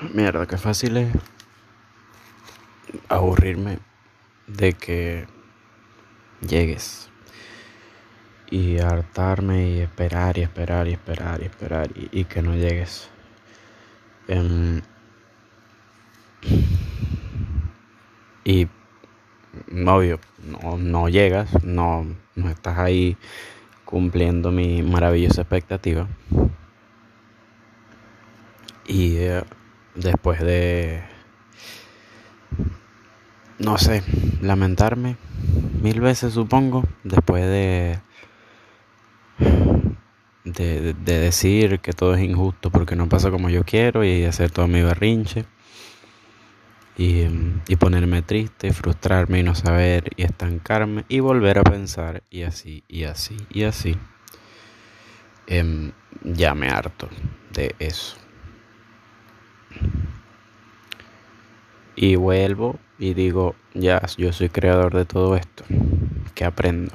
Mierda, qué fácil es aburrirme de que llegues y hartarme y esperar y esperar y esperar y esperar y, que no llegues. Em, y obvio, no, no llegas, no, no estás ahí cumpliendo mi maravillosa expectativa. Y eh, después de, no sé, lamentarme mil veces supongo, después de, de, decir que todo es injusto porque no pasa como yo quiero y hacer todo mi berrinche. Y, y, ponerme triste, frustrarme y no saber y estancarme y volver a pensar y así y así y así. Em, ya me harto de eso. Y vuelvo y digo, ya, yo soy creador de todo esto. ¿Qué aprendo?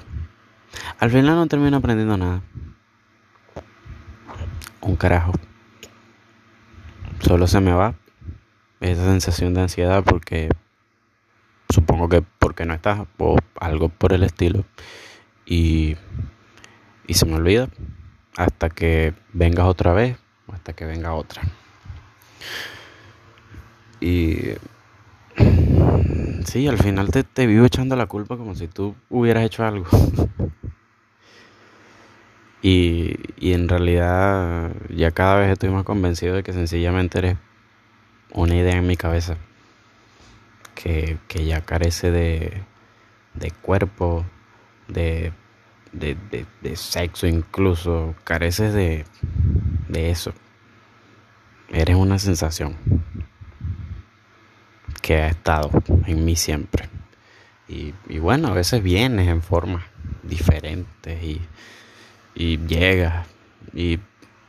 Al final no termino aprendiendo nada. Un carajo. Solo se me va esa sensación de ansiedad porque supongo que porque no estás o algo por el estilo. Y, y se me olvida hasta que vengas otra vez o hasta que venga otra. Y sí, al final te, te vivo echando la culpa como si tú hubieras hecho algo. y, y en realidad ya cada vez estoy más convencido de que sencillamente eres una idea en mi cabeza que, ya carece de, de cuerpo, de, de, de, sexo incluso, careces de, de eso. Eres una sensación que ha estado en mí siempre. Y, bueno, a veces vienes en formas diferentes y, llegas y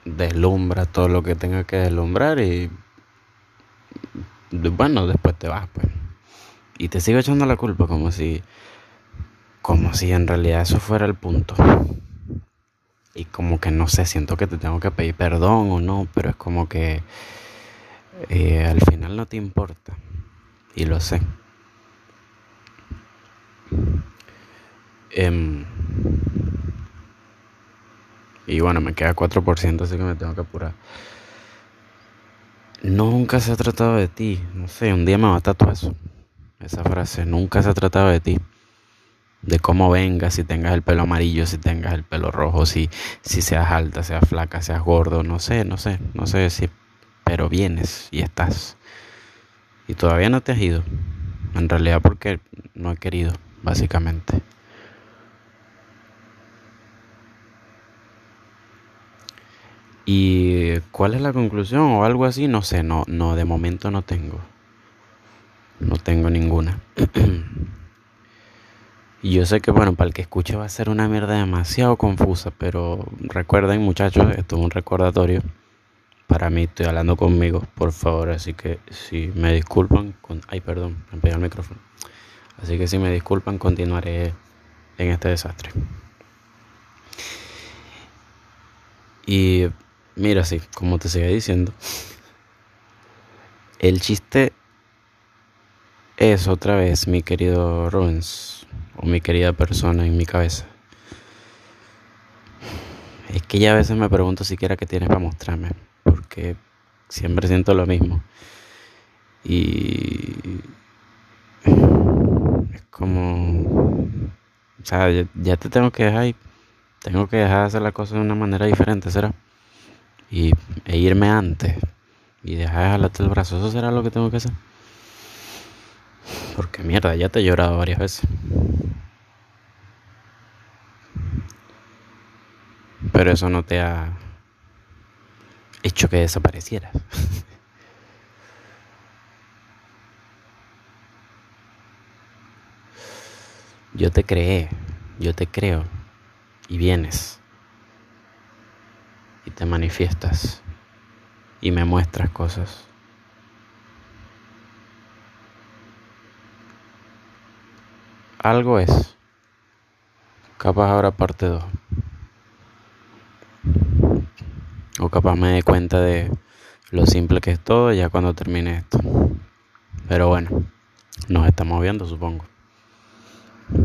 deslumbras todo lo que tenga que deslumbrar y bueno, después te vas, pues. Y te sigo echando la culpa como si como si en realidad eso fuera el punto. Y como que no sé, siento que te tengo que pedir perdón o no, pero es como que eh, al final no te importa. Y lo sé. Em, y bueno, me queda 4%, así que me tengo que apurar. Nunca se ha tratado de ti. No sé, un día me va a tatuar eso. Esa frase. Nunca se ha tratado de ti. De cómo vengas, si tengas el pelo amarillo, si tengas el pelo rojo, si, si seas alta, seas flaca, seas gordo. No sé, no sé, no sé decir. Pero vienes y estás. Y todavía no te has ido. En realidad porque no he querido, básicamente. ¿Y cuál es la conclusión o algo así? No sé, no, no, de momento no tengo. No tengo ninguna. y yo sé que, bueno, para el que escuche va a ser una mierda demasiado confusa, pero recuerden, muchachos, esto es un recordatorio para mí, estoy hablando conmigo, por favor, así que si me disculpan, ay, perdón, me pegué el micrófono. Así que si me disculpan, continuaré en este desastre. Y mira, sí, como te seguía diciendo, el chiste es otra vez, mi querido Rubens, o mi querida persona en mi cabeza. Es que ya a veces me pregunto siquiera qué tienes para mostrarme porque siempre siento lo mismo. Y es como, o sea, ya, te tengo que dejar y tengo que dejar de hacer las cosas de una manera diferente, ¿será? Y, e irme antes y dejar de jalarte el brazo, ¿eso será lo que tengo que hacer? Porque mierda, ya te he llorado varias veces. Pero eso no te ha hecho que desaparecieras. yo te creé, yo te creo y vienes y te manifiestas y me muestras cosas. Algo es. Capaz ahora parte 2. Capaz me dé cuenta de lo simple que es todo ya cuando termine esto. Pero bueno, nos estamos viendo supongo.